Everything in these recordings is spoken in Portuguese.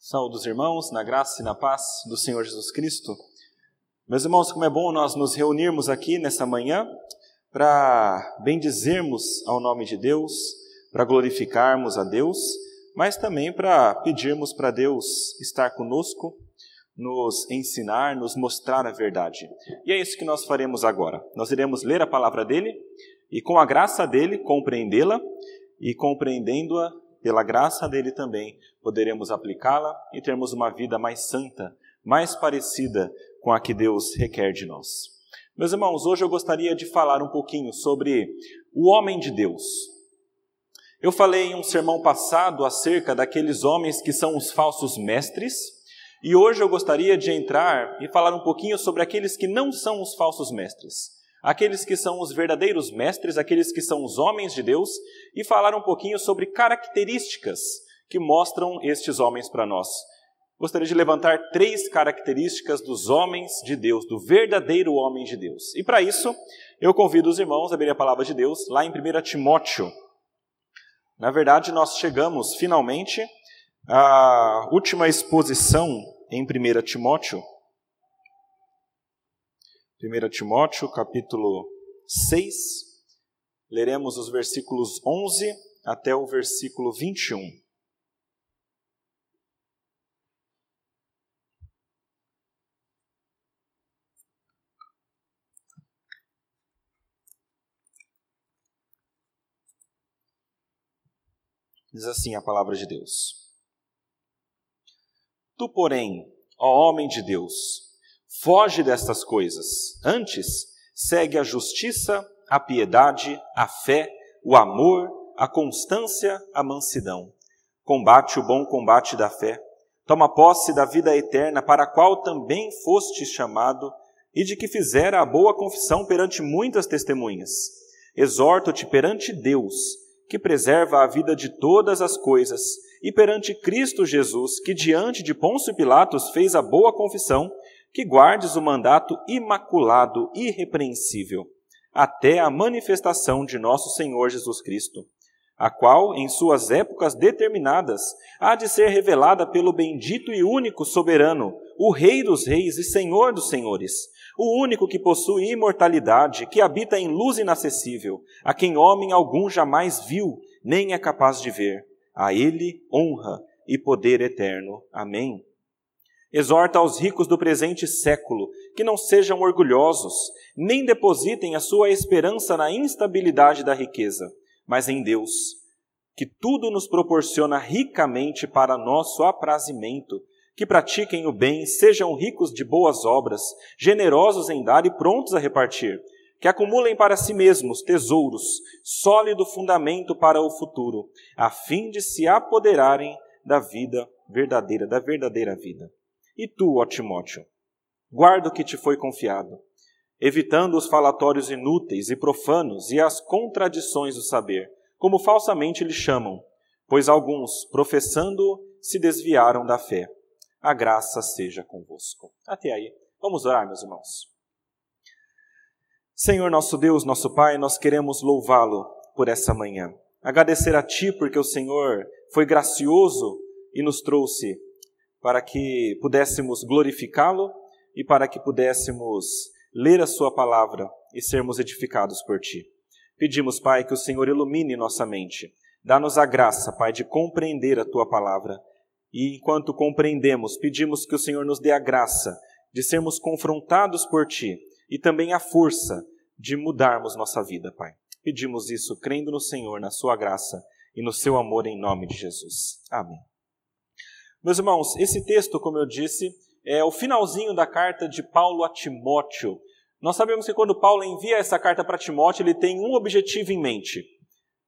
Saúde os irmãos, na graça e na paz do Senhor Jesus Cristo. Meus irmãos, como é bom nós nos reunirmos aqui nessa manhã para bendizermos ao nome de Deus, para glorificarmos a Deus, mas também para pedirmos para Deus estar conosco, nos ensinar, nos mostrar a verdade. E é isso que nós faremos agora. Nós iremos ler a palavra dele e, com a graça dele, compreendê-la e, compreendendo-a, pela graça dele também, poderemos aplicá-la e termos uma vida mais santa, mais parecida com a que Deus requer de nós. Meus irmãos, hoje eu gostaria de falar um pouquinho sobre o homem de Deus. Eu falei em um sermão passado acerca daqueles homens que são os falsos mestres, e hoje eu gostaria de entrar e falar um pouquinho sobre aqueles que não são os falsos mestres aqueles que são os verdadeiros mestres, aqueles que são os homens de Deus, e falar um pouquinho sobre características que mostram estes homens para nós. Gostaria de levantar três características dos homens de Deus, do verdadeiro homem de Deus. E para isso, eu convido os irmãos a abrir a palavra de Deus lá em 1 Timóteo. Na verdade, nós chegamos finalmente à última exposição em 1 Timóteo, 1 Timóteo, capítulo 6, leremos os versículos 11 até o versículo 21. Diz assim a palavra de Deus: Tu, porém, ó homem de Deus, Foge destas coisas. Antes, segue a justiça, a piedade, a fé, o amor, a constância, a mansidão. Combate o bom combate da fé. Toma posse da vida eterna, para a qual também foste chamado, e de que fizera a boa confissão perante muitas testemunhas. Exorto-te perante Deus, que preserva a vida de todas as coisas, e perante Cristo Jesus, que diante de Pôncio Pilatos fez a boa confissão, que guardes o mandato imaculado, irrepreensível, até a manifestação de nosso Senhor Jesus Cristo, a qual, em suas épocas determinadas, há de ser revelada pelo bendito e único soberano, o Rei dos Reis e Senhor dos Senhores, o único que possui imortalidade, que habita em luz inacessível, a quem homem algum jamais viu, nem é capaz de ver. A ele honra e poder eterno. Amém. Exorta aos ricos do presente século que não sejam orgulhosos, nem depositem a sua esperança na instabilidade da riqueza, mas em Deus, que tudo nos proporciona ricamente para nosso aprazimento, que pratiquem o bem, sejam ricos de boas obras, generosos em dar e prontos a repartir, que acumulem para si mesmos tesouros, sólido fundamento para o futuro, a fim de se apoderarem da vida verdadeira, da verdadeira vida. E tu, ó Timóteo, guarda o que te foi confiado, evitando os falatórios inúteis e profanos e as contradições do saber, como falsamente lhe chamam, pois alguns, professando, se desviaram da fé. A graça seja convosco. Até aí. Vamos orar, meus irmãos. Senhor nosso Deus, nosso Pai, nós queremos louvá-lo por essa manhã. Agradecer a Ti porque o Senhor foi gracioso e nos trouxe para que pudéssemos glorificá-lo e para que pudéssemos ler a Sua palavra e sermos edificados por Ti. Pedimos, Pai, que o Senhor ilumine nossa mente. Dá-nos a graça, Pai, de compreender a Tua palavra. E enquanto compreendemos, pedimos que o Senhor nos dê a graça de sermos confrontados por Ti e também a força de mudarmos nossa vida, Pai. Pedimos isso crendo no Senhor, na Sua graça e no Seu amor em nome de Jesus. Amém. Meus irmãos, esse texto, como eu disse, é o finalzinho da carta de Paulo a Timóteo. Nós sabemos que quando Paulo envia essa carta para Timóteo, ele tem um objetivo em mente: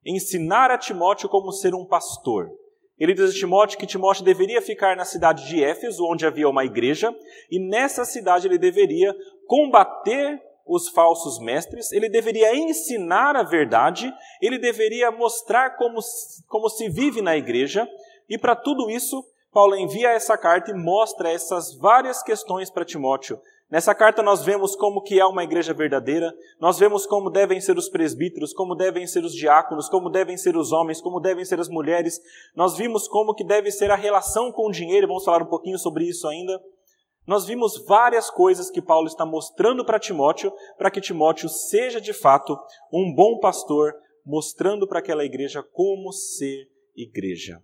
ensinar a Timóteo como ser um pastor. Ele diz a Timóteo que Timóteo deveria ficar na cidade de Éfeso, onde havia uma igreja, e nessa cidade ele deveria combater os falsos mestres, ele deveria ensinar a verdade, ele deveria mostrar como, como se vive na igreja, e para tudo isso Paulo envia essa carta e mostra essas várias questões para Timóteo, Nessa carta nós vemos como que é uma igreja verdadeira, nós vemos como devem ser os presbíteros, como devem ser os diáconos, como devem ser os homens, como devem ser as mulheres. Nós vimos como que deve ser a relação com o dinheiro, vamos falar um pouquinho sobre isso ainda. Nós vimos várias coisas que Paulo está mostrando para Timóteo, para que Timóteo seja de fato um bom pastor, mostrando para aquela igreja como ser igreja.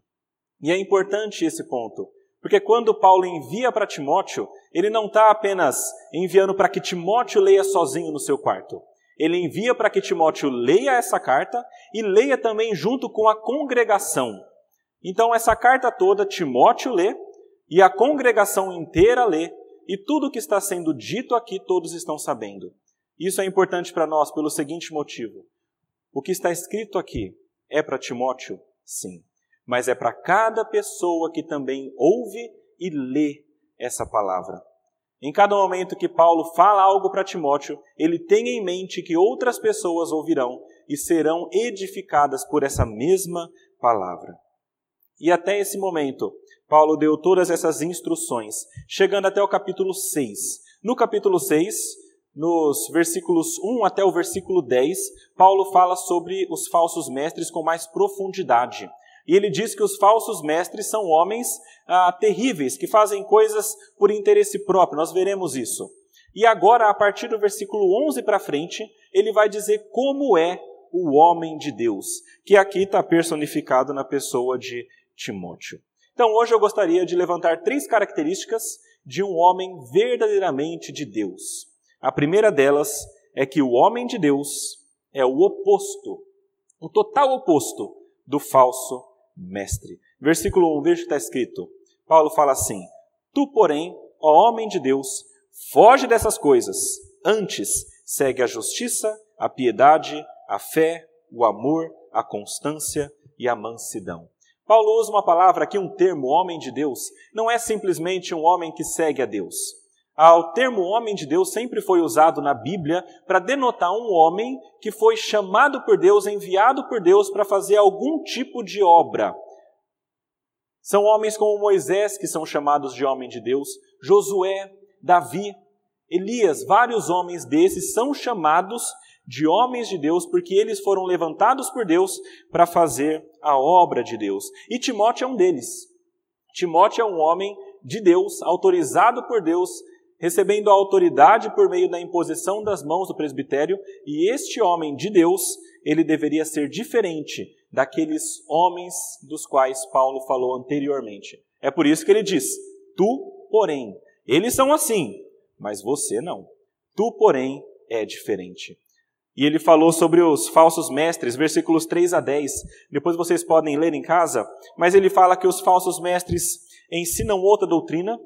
E é importante esse ponto, porque quando Paulo envia para Timóteo, ele não está apenas enviando para que Timóteo leia sozinho no seu quarto. Ele envia para que Timóteo leia essa carta e leia também junto com a congregação. Então, essa carta toda, Timóteo lê e a congregação inteira lê, e tudo o que está sendo dito aqui todos estão sabendo. Isso é importante para nós pelo seguinte motivo: o que está escrito aqui é para Timóteo? Sim mas é para cada pessoa que também ouve e lê essa palavra. Em cada momento que Paulo fala algo para Timóteo, ele tem em mente que outras pessoas ouvirão e serão edificadas por essa mesma palavra. E até esse momento, Paulo deu todas essas instruções, chegando até o capítulo 6. No capítulo 6, nos versículos 1 até o versículo 10, Paulo fala sobre os falsos mestres com mais profundidade. E ele diz que os falsos mestres são homens ah, terríveis, que fazem coisas por interesse próprio. Nós veremos isso. E agora, a partir do versículo 11 para frente, ele vai dizer como é o homem de Deus, que aqui está personificado na pessoa de Timóteo. Então, hoje eu gostaria de levantar três características de um homem verdadeiramente de Deus. A primeira delas é que o homem de Deus é o oposto, o total oposto do falso mestre. Versículo 1, veja o que está escrito. Paulo fala assim: Tu, porém, ó homem de Deus, foge dessas coisas. Antes, segue a justiça, a piedade, a fé, o amor, a constância e a mansidão. Paulo usa uma palavra aqui, um termo, homem de Deus, não é simplesmente um homem que segue a Deus. O termo homem de Deus sempre foi usado na Bíblia para denotar um homem que foi chamado por Deus, enviado por Deus para fazer algum tipo de obra. São homens como Moisés que são chamados de homem de Deus, Josué, Davi, Elias, vários homens desses são chamados de homens de Deus porque eles foram levantados por Deus para fazer a obra de Deus. E Timóteo é um deles. Timóteo é um homem de Deus, autorizado por Deus recebendo a autoridade por meio da imposição das mãos do presbitério, e este homem de Deus, ele deveria ser diferente daqueles homens dos quais Paulo falou anteriormente. É por isso que ele diz: Tu, porém, eles são assim, mas você não. Tu, porém, é diferente. E ele falou sobre os falsos mestres, versículos 3 a 10. Depois vocês podem ler em casa, mas ele fala que os falsos mestres ensinam outra doutrina,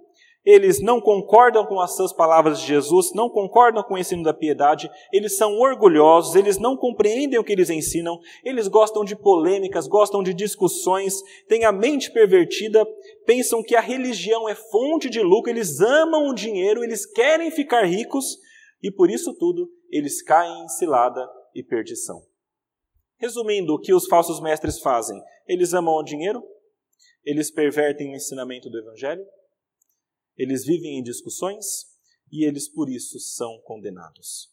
eles não concordam com as suas palavras de Jesus, não concordam com o ensino da piedade, eles são orgulhosos, eles não compreendem o que eles ensinam, eles gostam de polêmicas, gostam de discussões, têm a mente pervertida, pensam que a religião é fonte de lucro, eles amam o dinheiro, eles querem ficar ricos e por isso tudo eles caem em cilada e perdição. Resumindo, o que os falsos mestres fazem? Eles amam o dinheiro, eles pervertem o ensinamento do evangelho, eles vivem em discussões e eles por isso são condenados.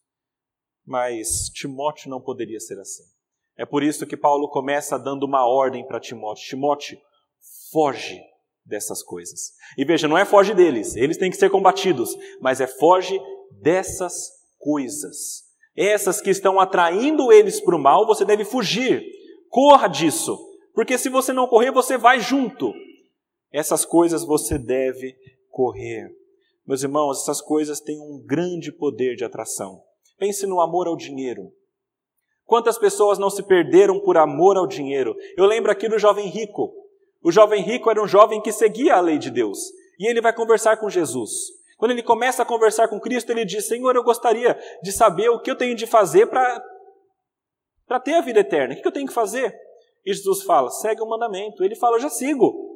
Mas Timóteo não poderia ser assim. É por isso que Paulo começa dando uma ordem para Timóteo: Timóteo, foge dessas coisas. E veja, não é foge deles, eles têm que ser combatidos, mas é foge dessas coisas. Essas que estão atraindo eles para o mal, você deve fugir. Corra disso, porque se você não correr, você vai junto. Essas coisas você deve correr. Meus irmãos, essas coisas têm um grande poder de atração. Pense no amor ao dinheiro. Quantas pessoas não se perderam por amor ao dinheiro? Eu lembro aqui do jovem rico. O jovem rico era um jovem que seguia a lei de Deus. E ele vai conversar com Jesus. Quando ele começa a conversar com Cristo, ele diz: Senhor, eu gostaria de saber o que eu tenho de fazer para ter a vida eterna. O que eu tenho que fazer? E Jesus fala: segue o mandamento. Ele fala: eu já sigo.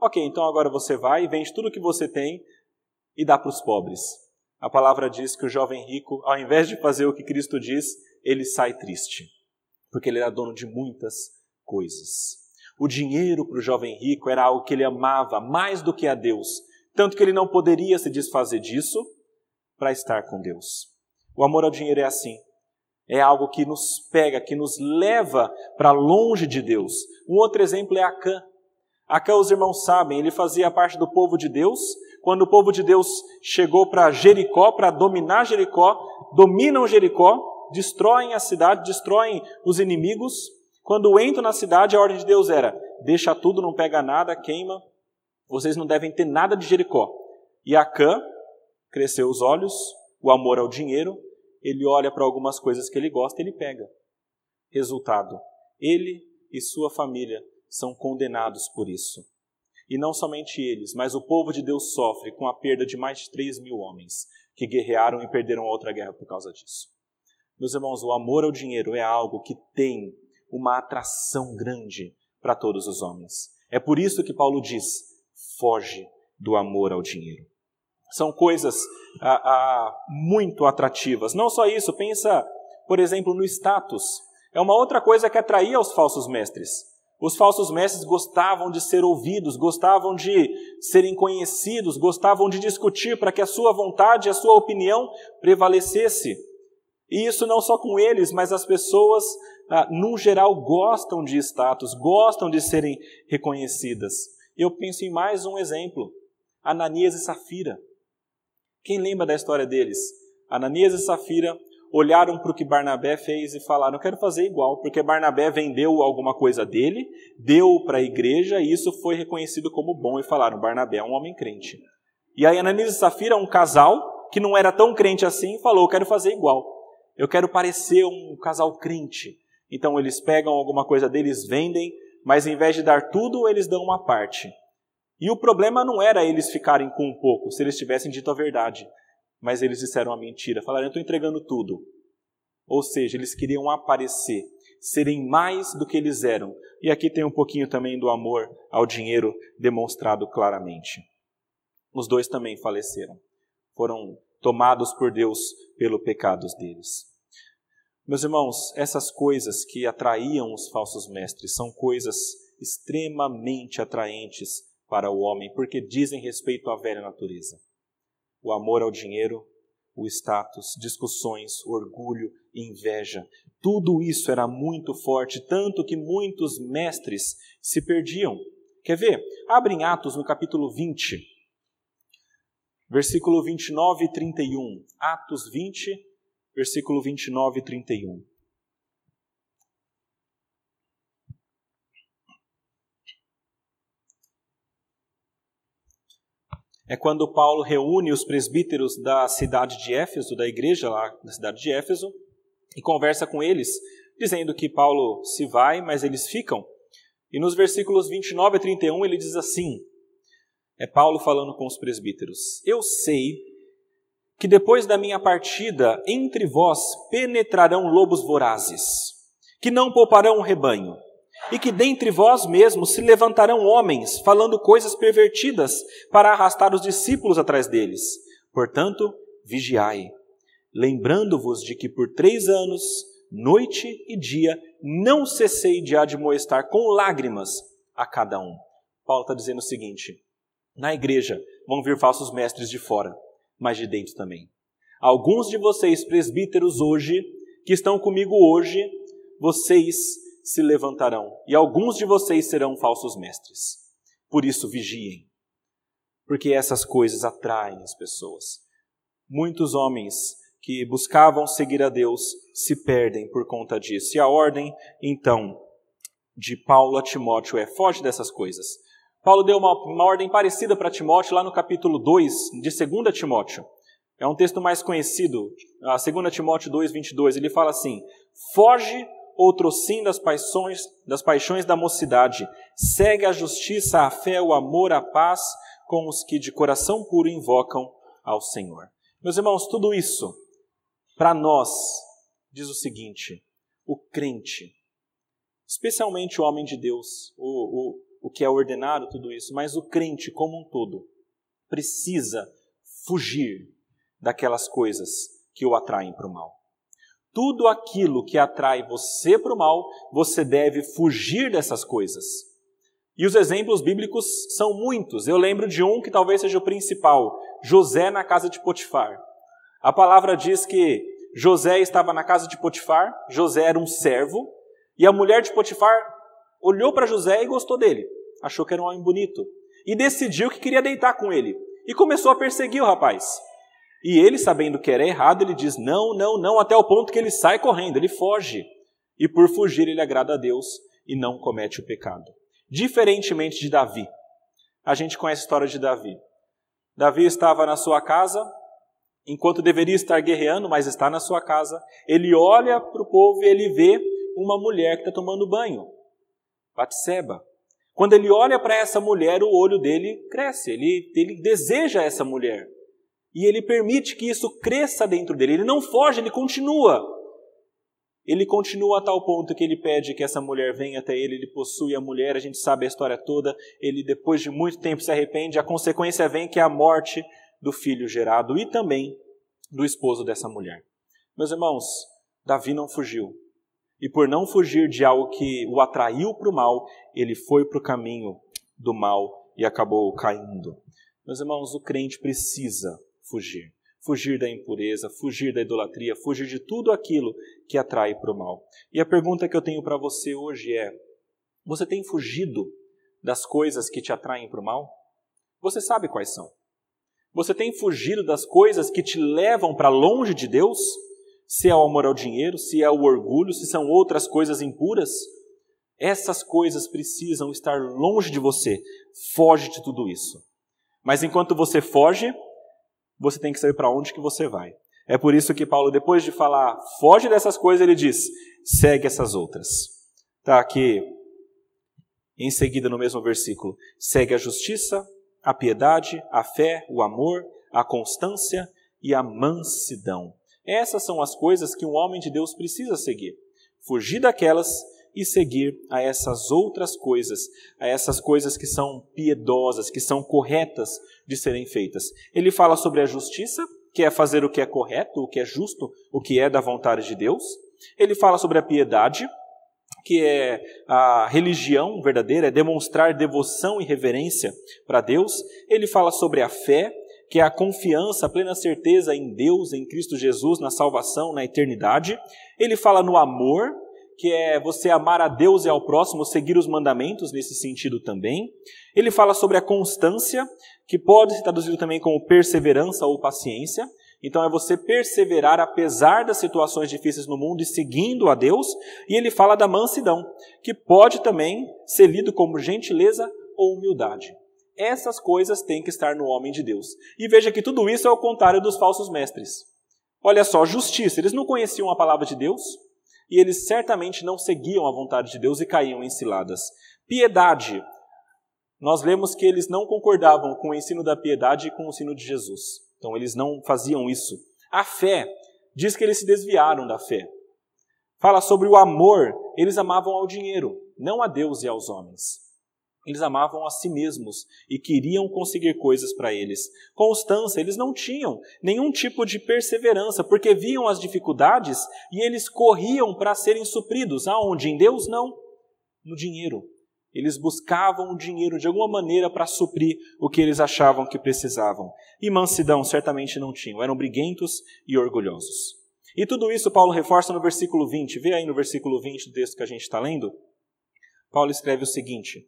Ok, então agora você vai e vende tudo que você tem e dá para os pobres. A palavra diz que o jovem rico, ao invés de fazer o que Cristo diz, ele sai triste, porque ele era dono de muitas coisas. O dinheiro para o jovem rico era algo que ele amava mais do que a Deus, tanto que ele não poderia se desfazer disso, para estar com Deus. O amor ao dinheiro é assim. É algo que nos pega, que nos leva para longe de Deus. Um outro exemplo é Acã. Acã, os irmãos sabem, ele fazia parte do povo de Deus. Quando o povo de Deus chegou para Jericó, para dominar Jericó, dominam Jericó, destroem a cidade, destroem os inimigos. Quando entram na cidade, a ordem de Deus era: deixa tudo, não pega nada, queima. Vocês não devem ter nada de Jericó. E Acã cresceu os olhos, o amor ao dinheiro, ele olha para algumas coisas que ele gosta e ele pega. Resultado: ele e sua família são condenados por isso. E não somente eles, mas o povo de Deus sofre com a perda de mais de 3 mil homens que guerrearam e perderam outra guerra por causa disso. Meus irmãos, o amor ao dinheiro é algo que tem uma atração grande para todos os homens. É por isso que Paulo diz: foge do amor ao dinheiro. São coisas ah, ah, muito atrativas. Não só isso, pensa, por exemplo, no status. É uma outra coisa que atraía os falsos mestres. Os falsos mestres gostavam de ser ouvidos, gostavam de serem conhecidos, gostavam de discutir para que a sua vontade, a sua opinião prevalecesse. E isso não só com eles, mas as pessoas, ah, no geral, gostam de status, gostam de serem reconhecidas. Eu penso em mais um exemplo: Ananias e Safira. Quem lembra da história deles? Ananias e Safira olharam para o que Barnabé fez e falaram: Eu quero fazer igual, porque Barnabé vendeu alguma coisa dele, deu para a igreja e isso foi reconhecido como bom. E falaram: Barnabé é um homem crente. E aí Ananias e Safira, um casal que não era tão crente assim, falou: Eu quero fazer igual. Eu quero parecer um casal crente. Então eles pegam alguma coisa deles, vendem, mas em vez de dar tudo, eles dão uma parte. E o problema não era eles ficarem com um pouco, se eles tivessem dito a verdade. Mas eles disseram a mentira, falaram: Eu estou entregando tudo. Ou seja, eles queriam aparecer, serem mais do que eles eram. E aqui tem um pouquinho também do amor ao dinheiro demonstrado claramente. Os dois também faleceram. Foram tomados por Deus pelo pecados deles. Meus irmãos, essas coisas que atraíam os falsos mestres são coisas extremamente atraentes para o homem, porque dizem respeito à velha natureza. O amor ao dinheiro, o status, discussões, orgulho, inveja. Tudo isso era muito forte, tanto que muitos mestres se perdiam. Quer ver? Abre em Atos no capítulo 20, versículo 29 e 31. Atos 20, versículo 29 e 31. É quando Paulo reúne os presbíteros da cidade de Éfeso, da igreja lá da cidade de Éfeso, e conversa com eles, dizendo que Paulo se vai, mas eles ficam. E nos versículos 29 a 31 ele diz assim: é Paulo falando com os presbíteros: Eu sei que depois da minha partida entre vós penetrarão lobos vorazes, que não pouparão o rebanho e que dentre vós mesmos se levantarão homens, falando coisas pervertidas, para arrastar os discípulos atrás deles. Portanto, vigiai, lembrando-vos de que por três anos, noite e dia, não cessei de admoestar com lágrimas a cada um. Paulo está dizendo o seguinte: na igreja vão vir falsos mestres de fora, mas de dentro também. Alguns de vocês, presbíteros, hoje, que estão comigo hoje, vocês se levantarão, e alguns de vocês serão falsos mestres. Por isso, vigiem, porque essas coisas atraem as pessoas. Muitos homens que buscavam seguir a Deus se perdem por conta disso. E a ordem, então, de Paulo a Timóteo é: foge dessas coisas. Paulo deu uma, uma ordem parecida para Timóteo lá no capítulo 2 de 2 Timóteo. É um texto mais conhecido, a 2 Timóteo 2, 22. Ele fala assim: Foge outro sim das paixões, das paixões da mocidade. Segue a justiça, a fé, o amor, a paz com os que de coração puro invocam ao Senhor. Meus irmãos, tudo isso, para nós, diz o seguinte: o crente, especialmente o homem de Deus, o, o, o que é ordenado, tudo isso, mas o crente como um todo, precisa fugir daquelas coisas que o atraem para o mal tudo aquilo que atrai você para o mal, você deve fugir dessas coisas. E os exemplos bíblicos são muitos. Eu lembro de um que talvez seja o principal: José na casa de Potifar. A palavra diz que José estava na casa de Potifar, José era um servo, e a mulher de Potifar olhou para José e gostou dele. Achou que era um homem bonito. E decidiu que queria deitar com ele. E começou a perseguir o rapaz. E ele, sabendo que era errado, ele diz: não, não, não, até o ponto que ele sai correndo, ele foge. E por fugir, ele agrada a Deus e não comete o pecado. Diferentemente de Davi. A gente conhece a história de Davi. Davi estava na sua casa, enquanto deveria estar guerreando, mas está na sua casa. Ele olha para o povo e ele vê uma mulher que está tomando banho. Batseba. Quando ele olha para essa mulher, o olho dele cresce, ele, ele deseja essa mulher. E ele permite que isso cresça dentro dele. Ele não foge, ele continua. Ele continua a tal ponto que ele pede que essa mulher venha até ele, ele possui a mulher, a gente sabe a história toda. Ele, depois de muito tempo, se arrepende. A consequência vem que é a morte do filho gerado e também do esposo dessa mulher. Meus irmãos, Davi não fugiu. E por não fugir de algo que o atraiu para o mal, ele foi para o caminho do mal e acabou caindo. Meus irmãos, o crente precisa fugir. Fugir da impureza, fugir da idolatria, fugir de tudo aquilo que atrai para o mal. E a pergunta que eu tenho para você hoje é: você tem fugido das coisas que te atraem para o mal? Você sabe quais são? Você tem fugido das coisas que te levam para longe de Deus? Se é o amor ao dinheiro, se é o orgulho, se são outras coisas impuras? Essas coisas precisam estar longe de você. Foge de tudo isso. Mas enquanto você foge, você tem que saber para onde que você vai. É por isso que Paulo, depois de falar, foge dessas coisas, ele diz, segue essas outras. Tá aqui, em seguida no mesmo versículo, segue a justiça, a piedade, a fé, o amor, a constância e a mansidão. Essas são as coisas que um homem de Deus precisa seguir. Fugir daquelas e seguir a essas outras coisas, a essas coisas que são piedosas, que são corretas de serem feitas. Ele fala sobre a justiça, que é fazer o que é correto, o que é justo, o que é da vontade de Deus. Ele fala sobre a piedade, que é a religião verdadeira, é demonstrar devoção e reverência para Deus. Ele fala sobre a fé, que é a confiança, a plena certeza em Deus, em Cristo Jesus, na salvação, na eternidade. Ele fala no amor, que é você amar a Deus e ao próximo, seguir os mandamentos nesse sentido também. Ele fala sobre a constância, que pode ser traduzido também como perseverança ou paciência. Então é você perseverar apesar das situações difíceis no mundo e seguindo a Deus. E ele fala da mansidão, que pode também ser lido como gentileza ou humildade. Essas coisas têm que estar no homem de Deus. E veja que tudo isso é o contrário dos falsos mestres. Olha só, justiça. Eles não conheciam a palavra de Deus, e eles certamente não seguiam a vontade de Deus e caíam em ciladas. Piedade. Nós lemos que eles não concordavam com o ensino da piedade e com o ensino de Jesus. Então eles não faziam isso. A fé diz que eles se desviaram da fé. Fala sobre o amor, eles amavam ao dinheiro, não a Deus e aos homens. Eles amavam a si mesmos e queriam conseguir coisas para eles. Constância, eles não tinham nenhum tipo de perseverança, porque viam as dificuldades e eles corriam para serem supridos. Aonde? Em Deus? Não. No dinheiro. Eles buscavam o dinheiro de alguma maneira para suprir o que eles achavam que precisavam. E mansidão certamente não tinham, eram briguentos e orgulhosos. E tudo isso Paulo reforça no versículo 20. Vê aí no versículo 20 do texto que a gente está lendo. Paulo escreve o seguinte: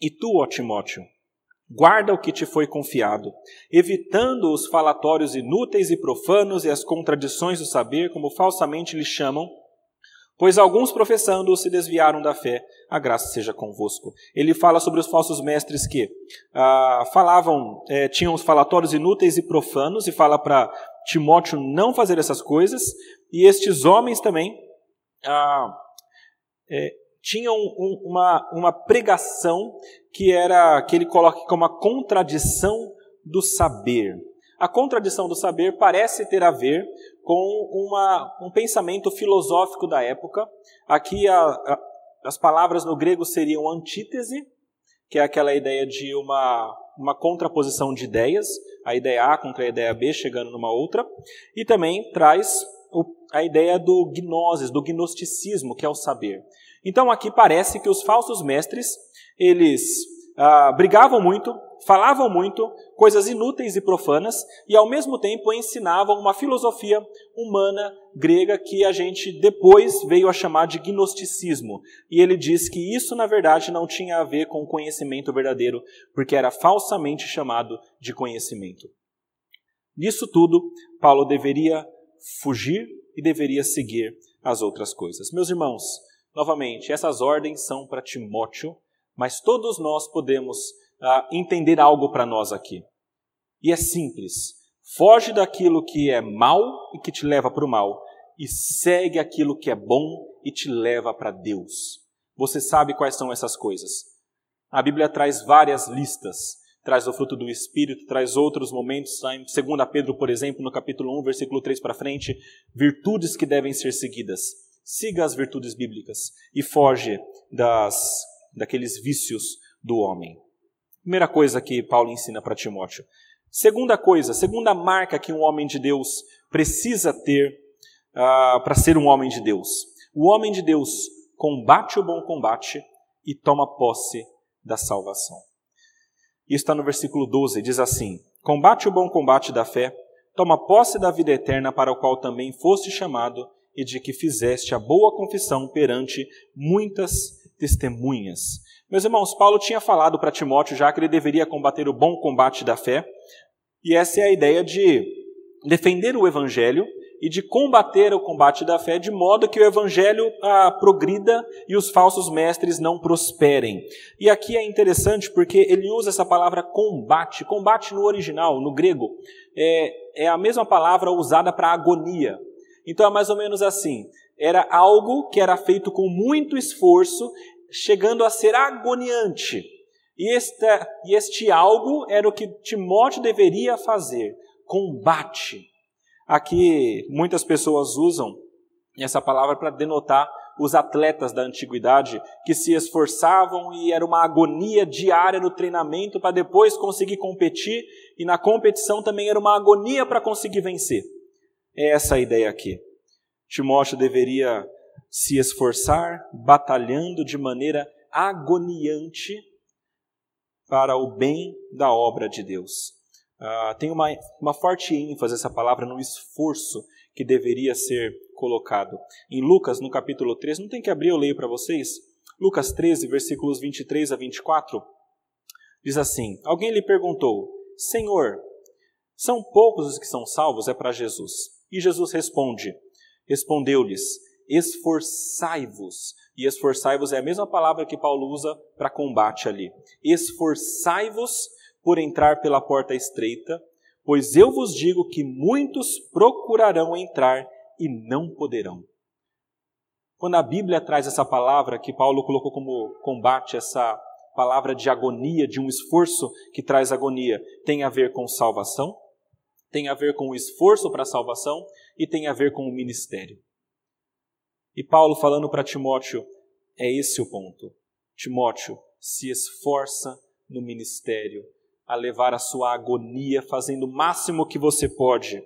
e tu, ó Timóteo, guarda o que te foi confiado, evitando os falatórios inúteis e profanos e as contradições do saber, como falsamente lhe chamam, pois alguns professando se desviaram da fé, a graça seja convosco. Ele fala sobre os falsos mestres que ah, falavam, eh, tinham os falatórios inúteis e profanos, e fala para Timóteo não fazer essas coisas, e estes homens também ah, eh, tinham um, uma, uma pregação que era que ele coloca como a contradição do saber. A contradição do saber parece ter a ver com uma, um pensamento filosófico da época. Aqui a, a, as palavras no grego seriam antítese, que é aquela ideia de uma, uma contraposição de ideias, a ideia A contra a ideia B chegando numa outra, e também traz o, a ideia do gnosis, do gnosticismo, que é o saber. Então aqui parece que os falsos mestres, eles ah, brigavam muito, falavam muito, coisas inúteis e profanas, e ao mesmo tempo ensinavam uma filosofia humana grega que a gente depois veio a chamar de gnosticismo. E ele diz que isso, na verdade, não tinha a ver com o conhecimento verdadeiro, porque era falsamente chamado de conhecimento. Nisso tudo, Paulo deveria fugir e deveria seguir as outras coisas. Meus irmãos, novamente, essas ordens são para Timóteo, mas todos nós podemos uh, entender algo para nós aqui. E é simples. Foge daquilo que é mal e que te leva para o mal, e segue aquilo que é bom e te leva para Deus. Você sabe quais são essas coisas. A Bíblia traz várias listas. Traz o fruto do Espírito, traz outros momentos, em 2 Pedro, por exemplo, no capítulo 1, versículo 3 para frente, virtudes que devem ser seguidas. Siga as virtudes bíblicas e foge das, daqueles vícios do homem. Primeira coisa que Paulo ensina para Timóteo. Segunda coisa, segunda marca que um homem de Deus precisa ter uh, para ser um homem de Deus. O homem de Deus combate o bom combate e toma posse da salvação. Isso está no versículo 12, diz assim: Combate o bom combate da fé, toma posse da vida eterna para o qual também foste chamado e de que fizeste a boa confissão perante muitas testemunhas. Meus irmãos, Paulo tinha falado para Timóteo já que ele deveria combater o bom combate da fé, e essa é a ideia de defender o evangelho e de combater o combate da fé de modo que o evangelho ah, progrida e os falsos mestres não prosperem. E aqui é interessante porque ele usa essa palavra combate. Combate no original, no grego, é, é a mesma palavra usada para agonia. Então é mais ou menos assim: era algo que era feito com muito esforço chegando a ser agoniante. E este, e este algo era o que Timóteo deveria fazer: combate. Aqui muitas pessoas usam essa palavra para denotar os atletas da antiguidade que se esforçavam e era uma agonia diária no treinamento para depois conseguir competir, e na competição também era uma agonia para conseguir vencer. É essa a ideia aqui. Timóteo deveria se esforçar, batalhando de maneira agoniante para o bem da obra de Deus. Uh, tem uma, uma forte ênfase essa palavra no esforço que deveria ser colocado. Em Lucas, no capítulo 3, não tem que abrir, eu leio para vocês. Lucas 13, versículos 23 a 24, diz assim: Alguém lhe perguntou, Senhor, são poucos os que são salvos? É para Jesus. E Jesus responde: Respondeu-lhes: esforçai-vos. E esforçai-vos é a mesma palavra que Paulo usa para combate ali. Esforçai-vos por entrar pela porta estreita, pois eu vos digo que muitos procurarão entrar e não poderão. Quando a Bíblia traz essa palavra que Paulo colocou como combate, essa palavra de agonia, de um esforço que traz agonia, tem a ver com salvação, tem a ver com o esforço para a salvação e tem a ver com o ministério. E Paulo falando para Timóteo, é esse o ponto. Timóteo, se esforça no ministério, a levar a sua agonia, fazendo o máximo que você pode.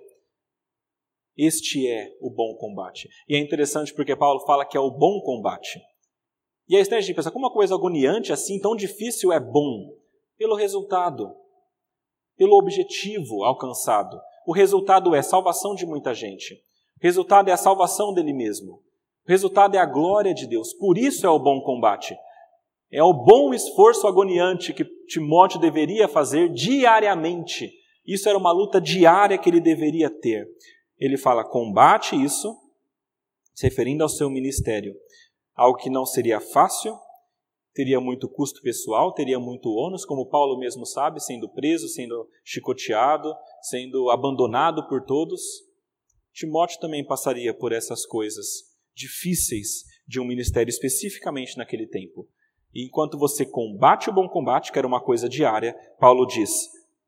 Este é o bom combate. E é interessante porque Paulo fala que é o bom combate. E é estranho de pensar, como uma coisa agoniante assim, tão difícil é bom? Pelo resultado, pelo objetivo alcançado. O resultado é salvação de muita gente. O resultado é a salvação dele mesmo. O resultado é a glória de Deus. Por isso é o bom combate. É o bom esforço agoniante que Timóteo deveria fazer diariamente. Isso era uma luta diária que ele deveria ter. Ele fala: combate isso, se referindo ao seu ministério. Algo que não seria fácil, teria muito custo pessoal, teria muito ônus, como Paulo mesmo sabe, sendo preso, sendo chicoteado, sendo abandonado por todos. Timóteo também passaria por essas coisas difíceis de um ministério especificamente naquele tempo. E enquanto você combate o bom combate, que era uma coisa diária, Paulo diz: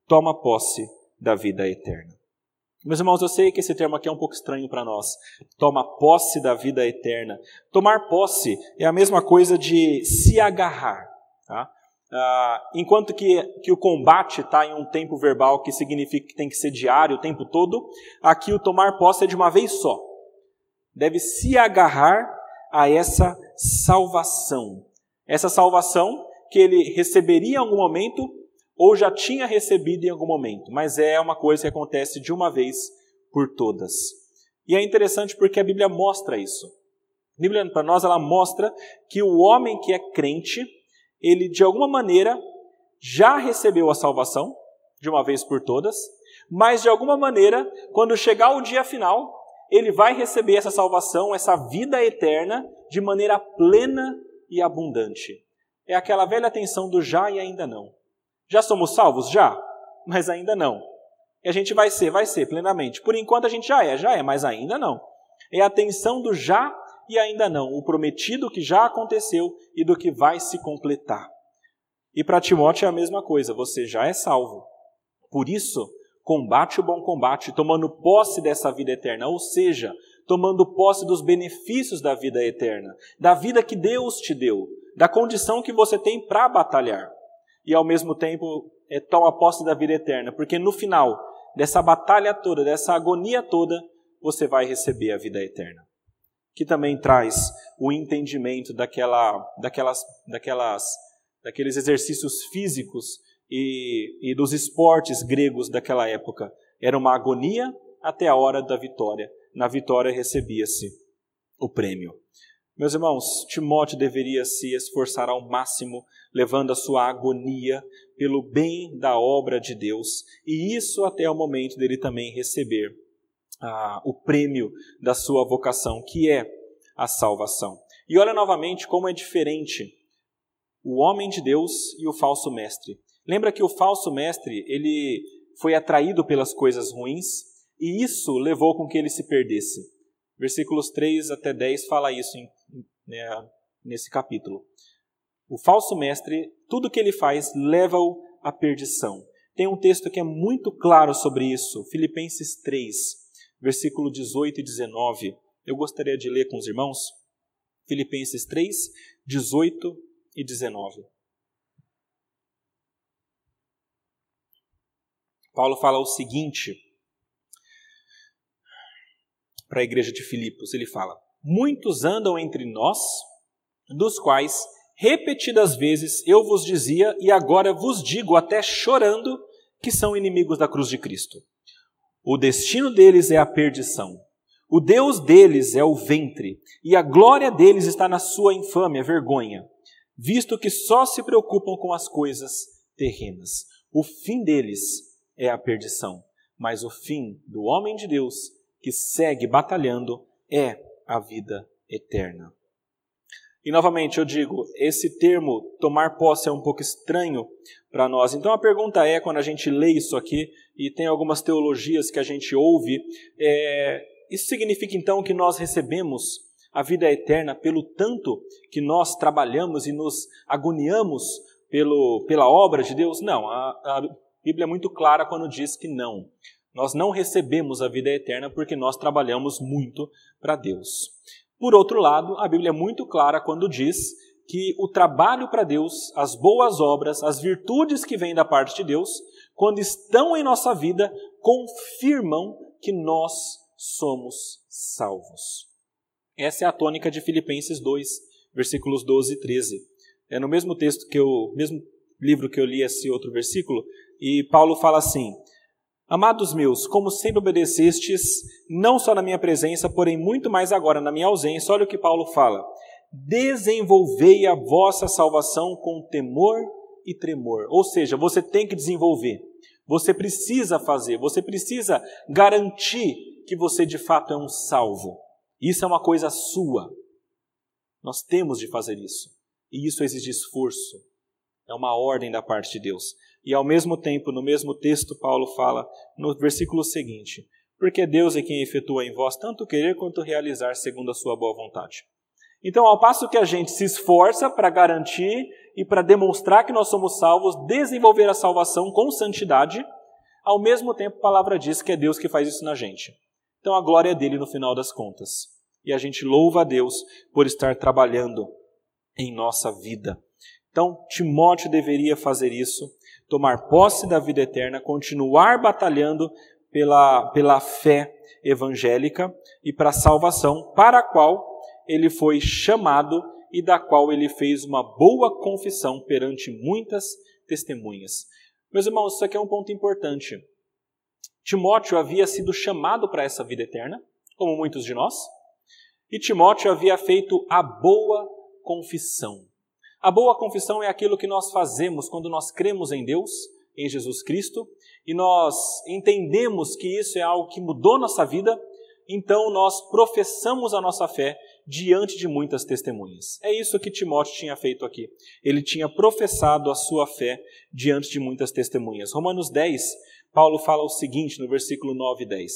toma posse da vida eterna. Meus irmãos, eu sei que esse termo aqui é um pouco estranho para nós. Toma posse da vida eterna. Tomar posse é a mesma coisa de se agarrar. Tá? Ah, enquanto que, que o combate está em um tempo verbal que significa que tem que ser diário o tempo todo, aqui o tomar posse é de uma vez só deve se agarrar a essa salvação. Essa salvação que ele receberia em algum momento, ou já tinha recebido em algum momento, mas é uma coisa que acontece de uma vez por todas. E é interessante porque a Bíblia mostra isso. A Bíblia, para nós, ela mostra que o homem que é crente, ele de alguma maneira já recebeu a salvação, de uma vez por todas, mas de alguma maneira, quando chegar o dia final, ele vai receber essa salvação, essa vida eterna, de maneira plena e abundante. É aquela velha tensão do já e ainda não. Já somos salvos? Já, mas ainda não. E a gente vai ser, vai ser plenamente. Por enquanto a gente já é, já é, mas ainda não. É a tensão do já e ainda não, o prometido que já aconteceu e do que vai se completar. E para Timóteo é a mesma coisa, você já é salvo. Por isso, combate o bom combate, tomando posse dessa vida eterna, ou seja, tomando posse dos benefícios da vida eterna, da vida que Deus te deu, da condição que você tem para batalhar. E ao mesmo tempo, é, toma posse da vida eterna, porque no final dessa batalha toda, dessa agonia toda, você vai receber a vida eterna. Que também traz o entendimento daquela, daquelas, daquelas, daqueles exercícios físicos e, e dos esportes gregos daquela época. Era uma agonia até a hora da vitória. Na vitória recebia-se o prêmio. Meus irmãos, Timóteo deveria se esforçar ao máximo, levando a sua agonia pelo bem da obra de Deus, e isso até o momento dele também receber ah, o prêmio da sua vocação, que é a salvação. E olha novamente como é diferente o homem de Deus e o falso mestre. Lembra que o falso mestre, ele foi atraído pelas coisas ruins e isso levou com que ele se perdesse. Versículos 3 até 10 fala isso né, nesse capítulo. O falso mestre, tudo que ele faz leva-o à perdição. Tem um texto que é muito claro sobre isso, Filipenses 3, versículo 18 e 19. Eu gostaria de ler com os irmãos. Filipenses 3, 18 e 19. Paulo fala o seguinte para a igreja de Filipos: ele fala, Muitos andam entre nós, dos quais repetidas vezes eu vos dizia e agora vos digo, até chorando, que são inimigos da cruz de Cristo. O destino deles é a perdição. O Deus deles é o ventre, e a glória deles está na sua infâmia, vergonha, visto que só se preocupam com as coisas terrenas. O fim deles é a perdição, mas o fim do homem de Deus que segue batalhando é a vida eterna. E novamente eu digo, esse termo tomar posse é um pouco estranho para nós. Então a pergunta é, quando a gente lê isso aqui, e tem algumas teologias que a gente ouve, é, isso significa então que nós recebemos a vida eterna pelo tanto que nós trabalhamos e nos agoniamos pelo, pela obra de Deus? Não, a, a Bíblia é muito clara quando diz que não. Nós não recebemos a vida eterna porque nós trabalhamos muito para Deus. Por outro lado, a Bíblia é muito clara quando diz que o trabalho para Deus, as boas obras, as virtudes que vêm da parte de Deus, quando estão em nossa vida, confirmam que nós somos salvos. Essa é a tônica de Filipenses 2, versículos 12 e 13. É no mesmo texto que eu, mesmo livro que eu li esse outro versículo, e Paulo fala assim: Amados meus, como sempre obedecestes, não só na minha presença, porém muito mais agora na minha ausência, olha o que Paulo fala: desenvolvei a vossa salvação com temor e tremor. Ou seja, você tem que desenvolver, você precisa fazer, você precisa garantir que você de fato é um salvo. Isso é uma coisa sua. Nós temos de fazer isso. E isso exige esforço. É uma ordem da parte de Deus. E ao mesmo tempo, no mesmo texto, Paulo fala no versículo seguinte: Porque Deus é quem efetua em vós tanto querer quanto realizar segundo a sua boa vontade. Então, ao passo que a gente se esforça para garantir e para demonstrar que nós somos salvos, desenvolver a salvação com santidade, ao mesmo tempo a palavra diz que é Deus que faz isso na gente. Então a glória é dele no final das contas. E a gente louva a Deus por estar trabalhando em nossa vida. Então, Timóteo deveria fazer isso tomar posse da vida eterna, continuar batalhando pela, pela fé evangélica e para a salvação, para a qual ele foi chamado e da qual ele fez uma boa confissão perante muitas testemunhas. Meus irmãos, isso aqui é um ponto importante. Timóteo havia sido chamado para essa vida eterna, como muitos de nós, e Timóteo havia feito a boa confissão. A boa confissão é aquilo que nós fazemos quando nós cremos em Deus, em Jesus Cristo, e nós entendemos que isso é algo que mudou nossa vida, então nós professamos a nossa fé diante de muitas testemunhas. É isso que Timóteo tinha feito aqui. Ele tinha professado a sua fé diante de muitas testemunhas. Romanos 10, Paulo fala o seguinte no versículo 9 e 10: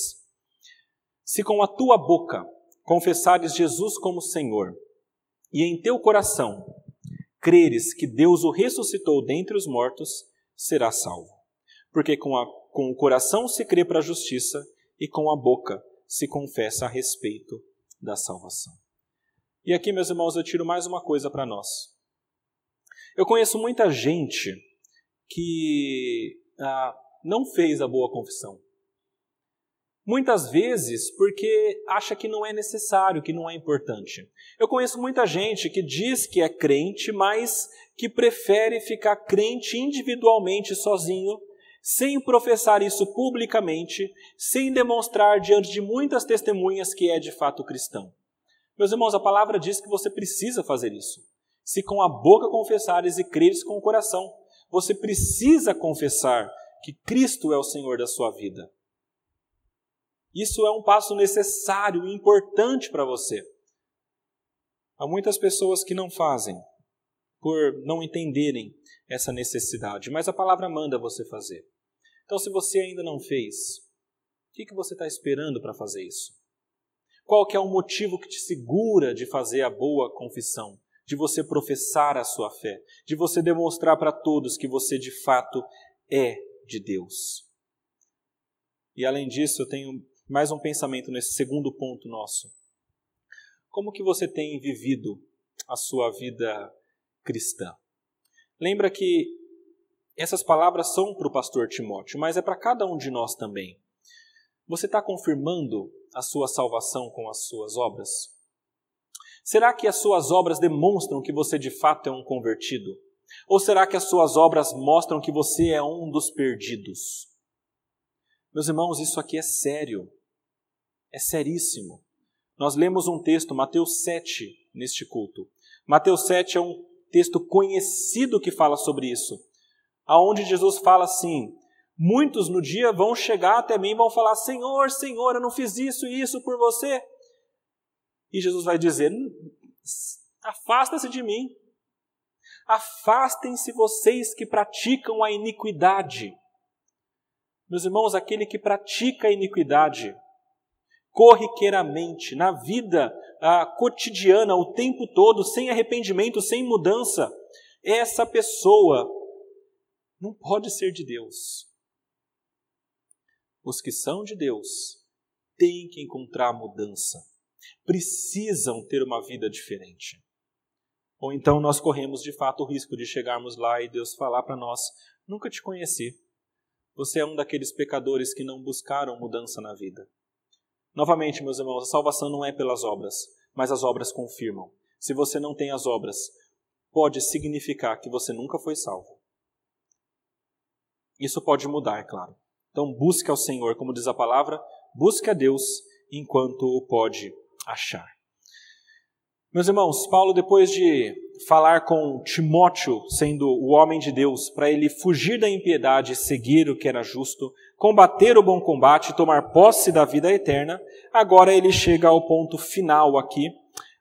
Se com a tua boca confessares Jesus como Senhor, e em teu coração creres que Deus o ressuscitou dentre os mortos, serás salvo. Porque com, a, com o coração se crê para a justiça, e com a boca se confessa a respeito da salvação. E aqui, meus irmãos, eu tiro mais uma coisa para nós. Eu conheço muita gente que ah, não fez a boa confissão. Muitas vezes porque acha que não é necessário, que não é importante. Eu conheço muita gente que diz que é crente, mas que prefere ficar crente individualmente sozinho, sem professar isso publicamente, sem demonstrar diante de muitas testemunhas que é de fato cristão. Meus irmãos, a palavra diz que você precisa fazer isso. Se com a boca confessares e creres com o coração, você precisa confessar que Cristo é o Senhor da sua vida. Isso é um passo necessário e importante para você. Há muitas pessoas que não fazem por não entenderem essa necessidade, mas a palavra manda você fazer. Então, se você ainda não fez, o que, que você está esperando para fazer isso? Qual que é o motivo que te segura de fazer a boa confissão, de você professar a sua fé, de você demonstrar para todos que você de fato é de Deus? E além disso, eu tenho mais um pensamento nesse segundo ponto nosso. Como que você tem vivido a sua vida cristã? Lembra que essas palavras são para o pastor Timóteo, mas é para cada um de nós também. Você está confirmando a sua salvação com as suas obras? Será que as suas obras demonstram que você de fato é um convertido? Ou será que as suas obras mostram que você é um dos perdidos? Meus irmãos, isso aqui é sério. É seríssimo. Nós lemos um texto, Mateus 7, neste culto. Mateus 7 é um texto conhecido que fala sobre isso. Aonde Jesus fala assim: Muitos no dia vão chegar até mim e vão falar: Senhor, Senhor, eu não fiz isso e isso por você. E Jesus vai dizer: Afasta-se de mim. Afastem-se vocês que praticam a iniquidade. Meus irmãos, aquele que pratica a iniquidade corriqueiramente, na vida ah, cotidiana, o tempo todo, sem arrependimento, sem mudança, essa pessoa não pode ser de Deus os que são de Deus têm que encontrar mudança, precisam ter uma vida diferente. Ou então nós corremos de fato o risco de chegarmos lá e Deus falar para nós: Nunca te conheci. Você é um daqueles pecadores que não buscaram mudança na vida. Novamente, meus irmãos, a salvação não é pelas obras, mas as obras confirmam. Se você não tem as obras, pode significar que você nunca foi salvo. Isso pode mudar, é claro. Então busque ao Senhor, como diz a palavra, busque a Deus enquanto o pode achar. Meus irmãos, Paulo, depois de falar com Timóteo, sendo o homem de Deus, para ele fugir da impiedade seguir o que era justo, combater o bom combate tomar posse da vida eterna, agora ele chega ao ponto final aqui,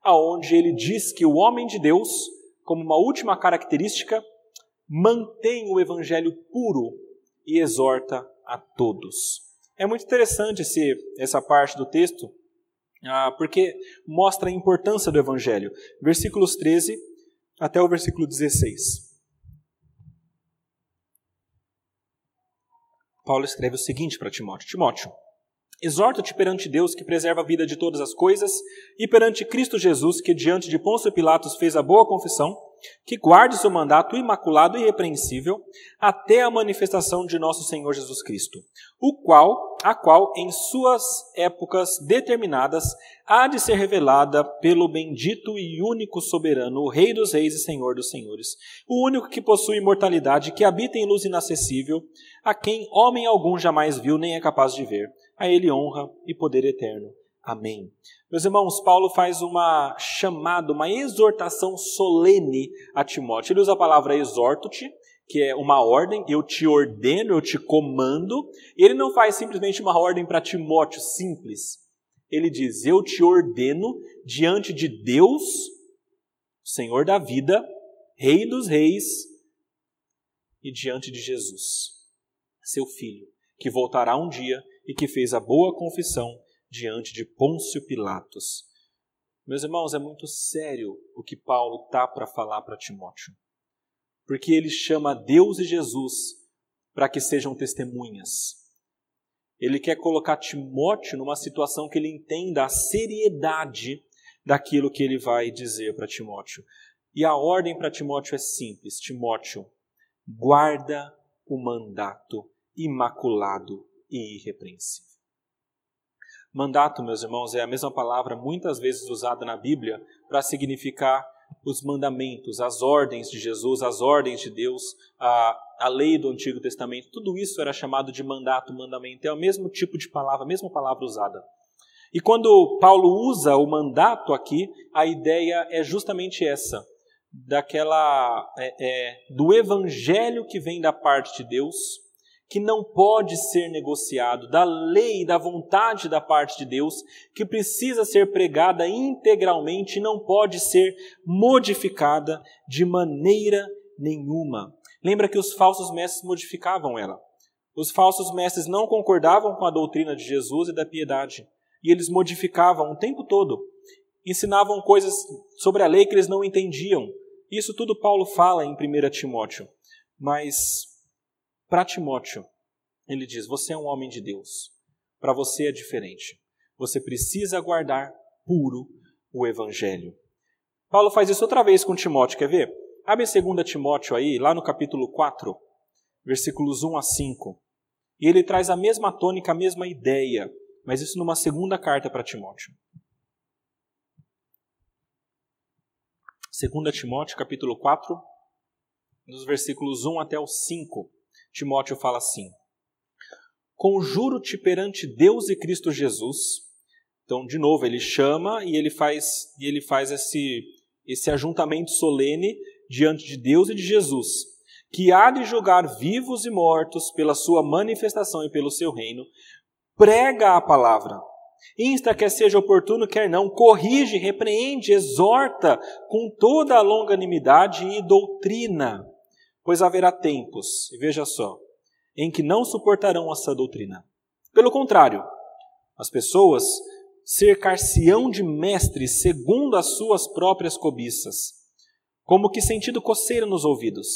aonde ele diz que o homem de Deus, como uma última característica, mantém o evangelho puro e exorta a todos. É muito interessante esse, essa parte do texto, ah, porque mostra a importância do Evangelho. Versículos 13 até o versículo 16. Paulo escreve o seguinte para Timóteo: Timóteo, exorto-te perante Deus que preserva a vida de todas as coisas e perante Cristo Jesus que diante de Pôncio Pilatos fez a boa confissão, que guardes o mandato imaculado e irrepreensível até a manifestação de nosso Senhor Jesus Cristo, o qual, a qual em suas épocas determinadas há de ser revelada pelo bendito e único soberano, o Rei dos reis e Senhor dos senhores, o único que possui imortalidade, que habita em luz inacessível, a quem homem algum jamais viu nem é capaz de ver. A ele honra e poder eterno. Amém. Meus irmãos, Paulo faz uma chamada, uma exortação solene a Timóteo. Ele usa a palavra exorto-te, que é uma ordem, eu te ordeno, eu te comando. Ele não faz simplesmente uma ordem para Timóteo simples. Ele diz: Eu te ordeno diante de Deus, Senhor da vida, Rei dos reis, e diante de Jesus, seu filho, que voltará um dia e que fez a boa confissão diante de Pôncio Pilatos. Meus irmãos, é muito sério o que Paulo tá para falar para Timóteo. Porque ele chama Deus e Jesus para que sejam testemunhas. Ele quer colocar Timóteo numa situação que ele entenda a seriedade daquilo que ele vai dizer para Timóteo. E a ordem para Timóteo é simples: Timóteo, guarda o mandato imaculado e irrepreensível. Mandato, meus irmãos, é a mesma palavra muitas vezes usada na Bíblia para significar os mandamentos, as ordens de Jesus, as ordens de Deus, a, a lei do Antigo Testamento. Tudo isso era chamado de mandato, mandamento. É o mesmo tipo de palavra, a mesma palavra usada. E quando Paulo usa o mandato aqui, a ideia é justamente essa, daquela é, é, do evangelho que vem da parte de Deus que não pode ser negociado, da lei, da vontade da parte de Deus, que precisa ser pregada integralmente e não pode ser modificada de maneira nenhuma. Lembra que os falsos mestres modificavam ela. Os falsos mestres não concordavam com a doutrina de Jesus e da piedade, e eles modificavam o tempo todo. Ensinavam coisas sobre a lei que eles não entendiam. Isso tudo Paulo fala em 1 Timóteo. Mas para Timóteo, ele diz: Você é um homem de Deus. Para você é diferente. Você precisa guardar puro o evangelho. Paulo faz isso outra vez com Timóteo, quer ver? Abre 2 Timóteo aí, lá no capítulo 4, versículos 1 a 5. E ele traz a mesma tônica, a mesma ideia, mas isso numa segunda carta para Timóteo. 2 Timóteo, capítulo 4, dos versículos 1 até o 5. Timóteo fala assim: Conjuro-te perante Deus e Cristo Jesus. Então, de novo, ele chama e ele faz, e ele faz esse, esse ajuntamento solene diante de Deus e de Jesus, que há de julgar vivos e mortos pela sua manifestação e pelo seu reino. Prega a palavra. Insta quer seja oportuno, quer não, corrige, repreende, exorta com toda a longanimidade e doutrina pois haverá tempos, e veja só, em que não suportarão essa doutrina. Pelo contrário, as pessoas cercar-se-ão de mestres segundo as suas próprias cobiças, como que sentindo coceira nos ouvidos,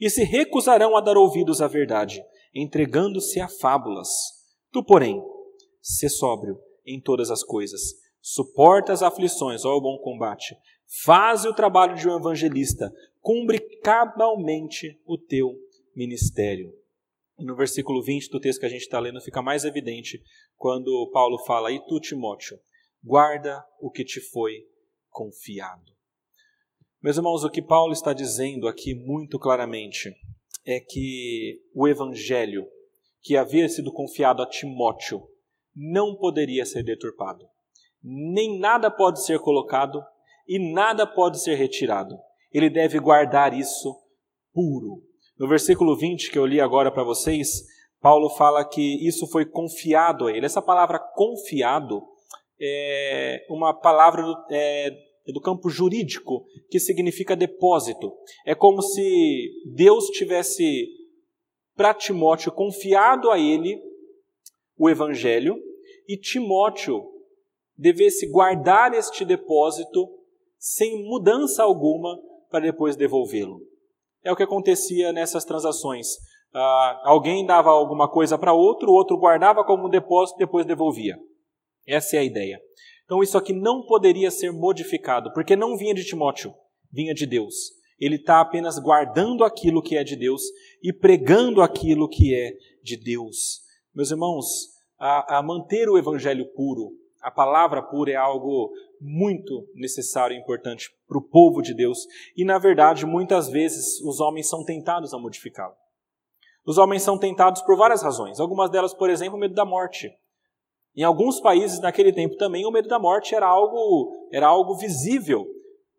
e se recusarão a dar ouvidos à verdade, entregando-se a fábulas. Tu, porém, sê sóbrio em todas as coisas, suporta as aflições, ó o bom combate, faze o trabalho de um evangelista, cumpre cabalmente o teu ministério. No versículo 20 do texto que a gente está lendo, fica mais evidente quando Paulo fala: E tu, Timóteo, guarda o que te foi confiado. Meus irmãos, o que Paulo está dizendo aqui muito claramente é que o evangelho que havia sido confiado a Timóteo não poderia ser deturpado. Nem nada pode ser colocado e nada pode ser retirado ele deve guardar isso puro. No versículo 20 que eu li agora para vocês, Paulo fala que isso foi confiado a ele. Essa palavra confiado é uma palavra do, é, do campo jurídico que significa depósito. É como se Deus tivesse para Timóteo confiado a ele o evangelho e Timóteo devesse guardar este depósito sem mudança alguma para depois devolvê-lo. É o que acontecia nessas transações. Ah, alguém dava alguma coisa para outro, o outro guardava como um depósito e depois devolvia. Essa é a ideia. Então isso aqui não poderia ser modificado, porque não vinha de Timóteo, vinha de Deus. Ele está apenas guardando aquilo que é de Deus e pregando aquilo que é de Deus. Meus irmãos, a, a manter o evangelho puro, a palavra pura é algo muito necessário e importante para o povo de Deus. E, na verdade, muitas vezes os homens são tentados a modificá-lo. Os homens são tentados por várias razões. Algumas delas, por exemplo, o medo da morte. Em alguns países naquele tempo também o medo da morte era algo era algo visível.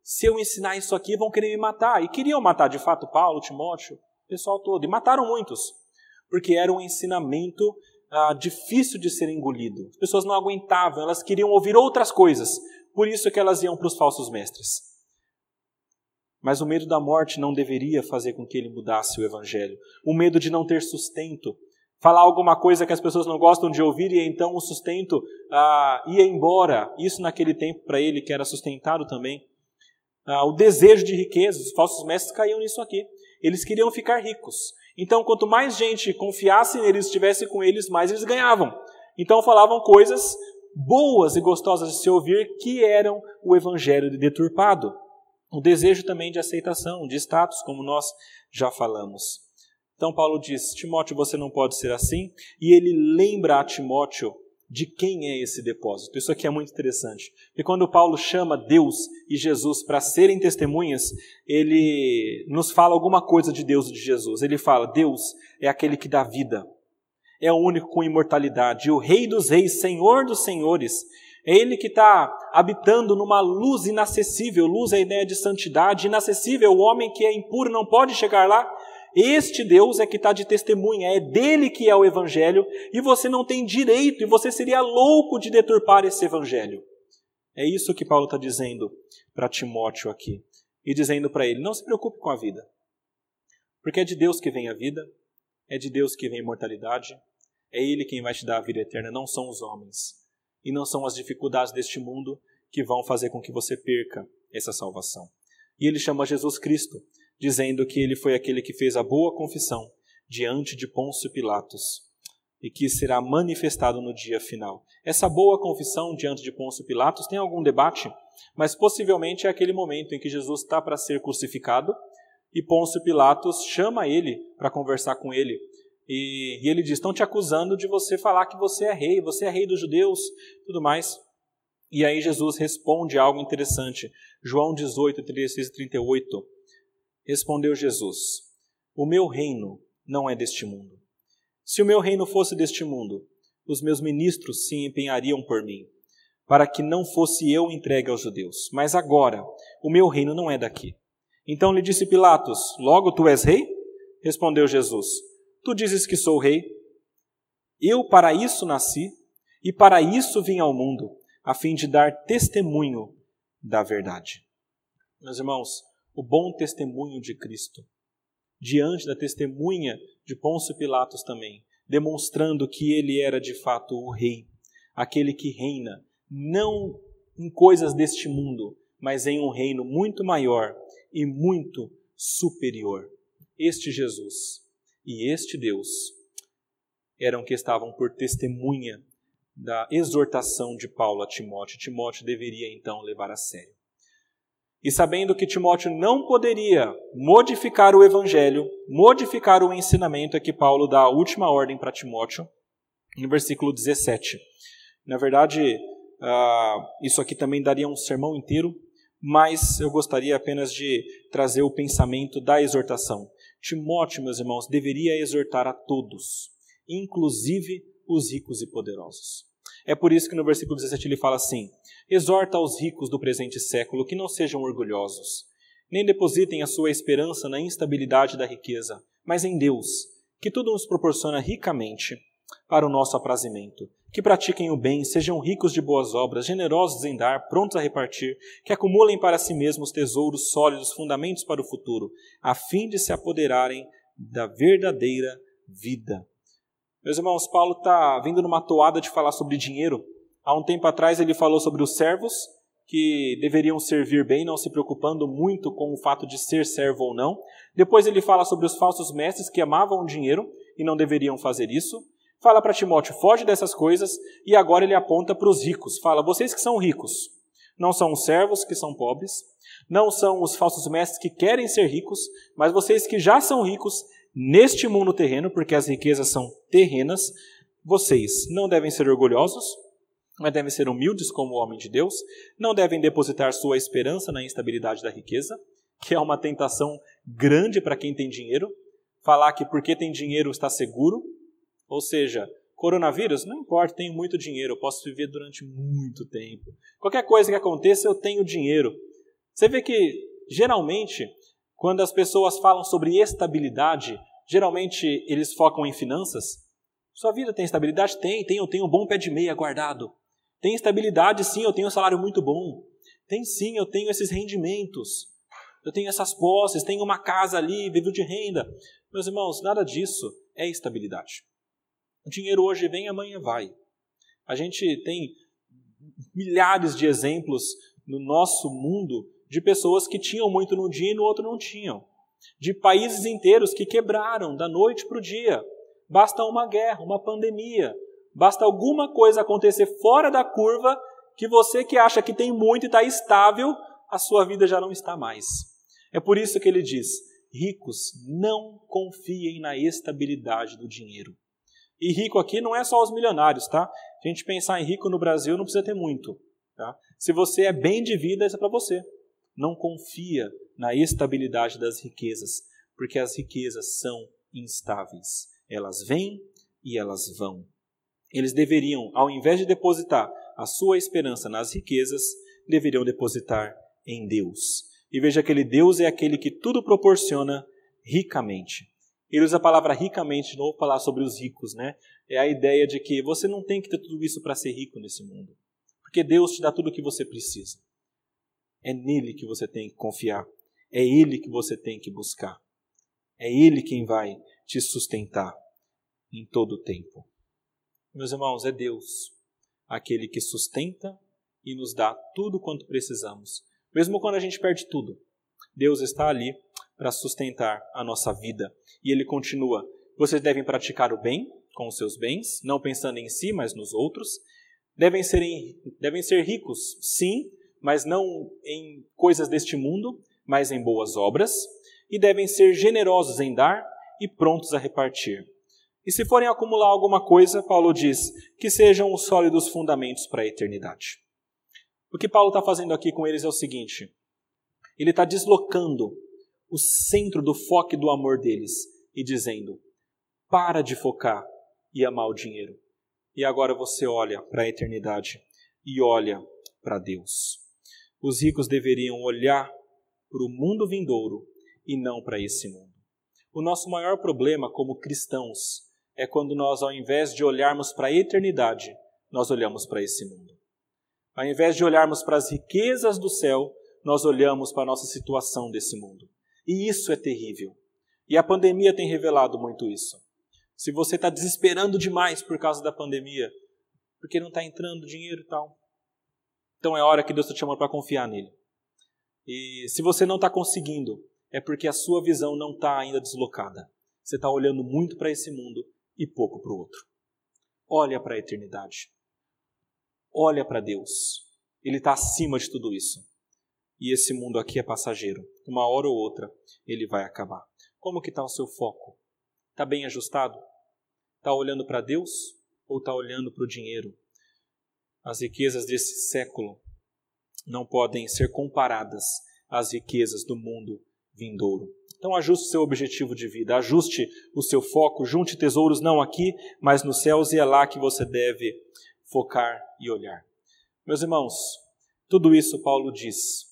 Se eu ensinar isso aqui, vão querer me matar. E queriam matar de fato Paulo, Timóteo, o pessoal todo. E mataram muitos, porque era um ensinamento ah, difícil de ser engolido. As pessoas não aguentavam, elas queriam ouvir outras coisas. Por isso que elas iam para os falsos mestres. Mas o medo da morte não deveria fazer com que ele mudasse o evangelho. O medo de não ter sustento, falar alguma coisa que as pessoas não gostam de ouvir e então o sustento ah, ia embora. Isso naquele tempo para ele que era sustentado também. Ah, o desejo de riqueza, os falsos mestres caíam nisso aqui. Eles queriam ficar ricos. Então, quanto mais gente confiasse neles, estivesse com eles, mais eles ganhavam. Então, falavam coisas boas e gostosas de se ouvir que eram o evangelho deturpado. O desejo também de aceitação, de status, como nós já falamos. Então Paulo diz: Timóteo, você não pode ser assim. E ele lembra a Timóteo de quem é esse depósito. Isso aqui é muito interessante. E quando Paulo chama Deus e Jesus para serem testemunhas, ele nos fala alguma coisa de Deus e de Jesus. Ele fala: Deus é aquele que dá vida, é o único com imortalidade, o Rei dos Reis, Senhor dos Senhores. É Ele que está habitando numa luz inacessível. Luz é a ideia de santidade. Inacessível, o homem que é impuro não pode chegar lá. Este Deus é que está de testemunha, é dele que é o Evangelho, e você não tem direito, e você seria louco de deturpar esse Evangelho. É isso que Paulo está dizendo para Timóteo aqui. E dizendo para ele: não se preocupe com a vida, porque é de Deus que vem a vida, é de Deus que vem a imortalidade, é Ele quem vai te dar a vida eterna, não são os homens. E não são as dificuldades deste mundo que vão fazer com que você perca essa salvação. E ele chama Jesus Cristo dizendo que ele foi aquele que fez a boa confissão diante de Pôncio Pilatos e que será manifestado no dia final. Essa boa confissão diante de Pôncio Pilatos tem algum debate, mas possivelmente é aquele momento em que Jesus está para ser crucificado e Pôncio Pilatos chama ele para conversar com ele. E, e ele diz: Estão te acusando de você falar que você é rei, você é rei dos judeus, tudo mais. E aí Jesus responde algo interessante. João 18, 36 e 38. Respondeu Jesus: O meu reino não é deste mundo. Se o meu reino fosse deste mundo, os meus ministros se empenhariam por mim, para que não fosse eu entregue aos judeus. Mas agora, o meu reino não é daqui. Então lhe disse Pilatos: Logo tu és rei? Respondeu Jesus: Tu dizes que sou rei. Eu para isso nasci e para isso vim ao mundo, a fim de dar testemunho da verdade. Meus irmãos, o bom testemunho de Cristo, diante da testemunha de Pôncio Pilatos também, demonstrando que ele era de fato o rei, aquele que reina, não em coisas deste mundo, mas em um reino muito maior e muito superior. Este Jesus e este Deus eram que estavam por testemunha da exortação de Paulo a Timóteo. Timóteo deveria então levar a sério. E sabendo que Timóteo não poderia modificar o evangelho, modificar o ensinamento, é que Paulo dá a última ordem para Timóteo, no versículo 17. Na verdade, uh, isso aqui também daria um sermão inteiro, mas eu gostaria apenas de trazer o pensamento da exortação. Timóteo, meus irmãos, deveria exortar a todos, inclusive os ricos e poderosos. É por isso que no versículo 17 ele fala assim: Exorta aos ricos do presente século que não sejam orgulhosos, nem depositem a sua esperança na instabilidade da riqueza, mas em Deus, que tudo nos proporciona ricamente para o nosso aprazimento. Que pratiquem o bem, sejam ricos de boas obras, generosos em dar, prontos a repartir, que acumulem para si mesmos tesouros sólidos, fundamentos para o futuro, a fim de se apoderarem da verdadeira vida. Meus irmãos, Paulo está vindo numa toada de falar sobre dinheiro, Há um tempo atrás ele falou sobre os servos que deveriam servir bem, não se preocupando muito com o fato de ser servo ou não. Depois ele fala sobre os falsos mestres que amavam o dinheiro e não deveriam fazer isso. Fala para Timóteo, foge dessas coisas, e agora ele aponta para os ricos. Fala, vocês que são ricos, Não são os servos que são pobres, não são os falsos mestres que querem ser ricos, mas vocês que já são ricos neste mundo terreno, porque as riquezas são terrenas, vocês não devem ser orgulhosos, mas devem ser humildes como o homem de Deus, não devem depositar sua esperança na instabilidade da riqueza, que é uma tentação grande para quem tem dinheiro, falar que porque tem dinheiro está seguro, ou seja, coronavírus, não importa, tenho muito dinheiro, eu posso viver durante muito tempo. Qualquer coisa que aconteça, eu tenho dinheiro. Você vê que, geralmente, quando as pessoas falam sobre estabilidade, geralmente eles focam em finanças. Sua vida tem estabilidade? Tem, tem, eu tenho um bom pé de meia guardado. Tem estabilidade, sim, eu tenho um salário muito bom. Tem sim, eu tenho esses rendimentos. Eu tenho essas posses, tenho uma casa ali, vivo de renda. Meus irmãos, nada disso é estabilidade. O dinheiro hoje vem, amanhã vai. A gente tem milhares de exemplos no nosso mundo de pessoas que tinham muito num dia e no outro não tinham. De países inteiros que quebraram da noite para o dia. Basta uma guerra, uma pandemia, basta alguma coisa acontecer fora da curva que você que acha que tem muito e está estável, a sua vida já não está mais. É por isso que ele diz: ricos, não confiem na estabilidade do dinheiro. E rico aqui não é só os milionários, tá? A gente pensar em rico no Brasil, não precisa ter muito. Tá? Se você é bem de vida, isso é para você. Não confia na estabilidade das riquezas, porque as riquezas são instáveis. Elas vêm e elas vão. Eles deveriam, ao invés de depositar a sua esperança nas riquezas, deveriam depositar em Deus. E veja que aquele Deus é aquele que tudo proporciona ricamente. Ele usa a palavra ricamente de novo falar sobre os ricos, né? É a ideia de que você não tem que ter tudo isso para ser rico nesse mundo. Porque Deus te dá tudo o que você precisa. É nele que você tem que confiar. É ele que você tem que buscar. É ele quem vai te sustentar em todo o tempo. Meus irmãos, é Deus aquele que sustenta e nos dá tudo quanto precisamos, mesmo quando a gente perde tudo. Deus está ali para sustentar a nossa vida. E ele continua: vocês devem praticar o bem com os seus bens, não pensando em si, mas nos outros. Devem ser, devem ser ricos, sim, mas não em coisas deste mundo, mas em boas obras. E devem ser generosos em dar e prontos a repartir. E se forem acumular alguma coisa, Paulo diz que sejam os sólidos fundamentos para a eternidade. O que Paulo está fazendo aqui com eles é o seguinte: ele está deslocando o centro do foco do amor deles e dizendo: para de focar e amar o dinheiro. E agora você olha para a eternidade e olha para Deus. Os ricos deveriam olhar para o mundo vindouro e não para esse mundo. O nosso maior problema como cristãos é quando nós, ao invés de olharmos para a eternidade, nós olhamos para esse mundo. Ao invés de olharmos para as riquezas do céu, nós olhamos para a nossa situação desse mundo. E isso é terrível. E a pandemia tem revelado muito isso. Se você está desesperando demais por causa da pandemia, porque não está entrando dinheiro e tal, então é hora que Deus está te chamando para confiar nele. E se você não está conseguindo, é porque a sua visão não está ainda deslocada. Você está olhando muito para esse mundo e pouco para o outro. Olha para a eternidade. Olha para Deus. Ele está acima de tudo isso. E esse mundo aqui é passageiro. Uma hora ou outra ele vai acabar. Como que está o seu foco? Está bem ajustado? Está olhando para Deus ou está olhando para o dinheiro? As riquezas desse século não podem ser comparadas às riquezas do mundo vindouro. Então ajuste o seu objetivo de vida, ajuste o seu foco, junte tesouros não aqui, mas nos céus e é lá que você deve focar e olhar. Meus irmãos, tudo isso Paulo diz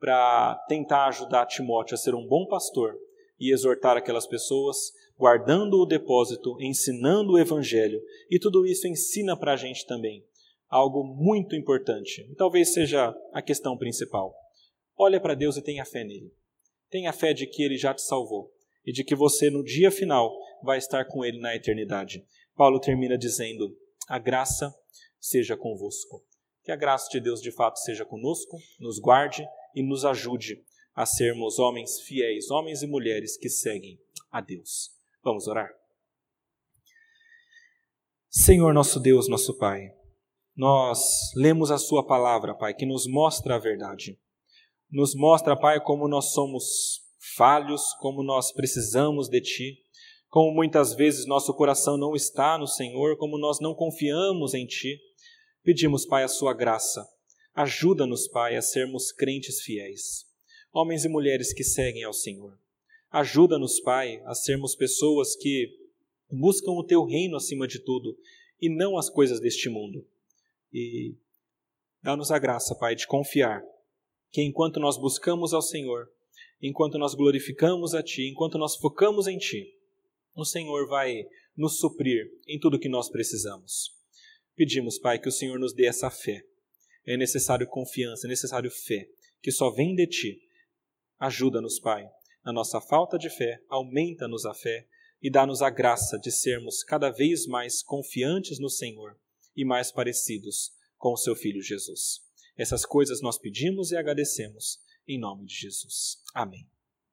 para tentar ajudar Timóteo a ser um bom pastor e exortar aquelas pessoas, guardando o depósito, ensinando o evangelho, e tudo isso ensina para a gente também algo muito importante, e talvez seja a questão principal. Olha para Deus e tenha fé nele. Tenha fé de que ele já te salvou e de que você no dia final vai estar com ele na eternidade. Paulo termina dizendo: A graça seja convosco. Que a graça de Deus de fato seja conosco, nos guarde e nos ajude a sermos homens fiéis, homens e mulheres que seguem a Deus. Vamos orar? Senhor nosso Deus, nosso Pai, nós lemos a Sua palavra, Pai, que nos mostra a verdade. Nos mostra, Pai, como nós somos falhos, como nós precisamos de Ti, como muitas vezes nosso coração não está no Senhor, como nós não confiamos em Ti. Pedimos, Pai, a Sua graça. Ajuda-nos, Pai, a sermos crentes fiéis, homens e mulheres que seguem ao Senhor. Ajuda-nos, Pai, a sermos pessoas que buscam o Teu reino acima de tudo e não as coisas deste mundo. E dá-nos a graça, Pai, de confiar que enquanto nós buscamos ao Senhor, enquanto nós glorificamos a Ti, enquanto nós focamos em Ti, o Senhor vai nos suprir em tudo que nós precisamos. Pedimos, Pai, que o Senhor nos dê essa fé. É necessário confiança, é necessário fé, que só vem de Ti. Ajuda-nos, Pai, na nossa falta de fé, aumenta-nos a fé e dá-nos a graça de sermos cada vez mais confiantes no Senhor e mais parecidos com o Seu Filho Jesus. Essas coisas nós pedimos e agradecemos, em nome de Jesus. Amém.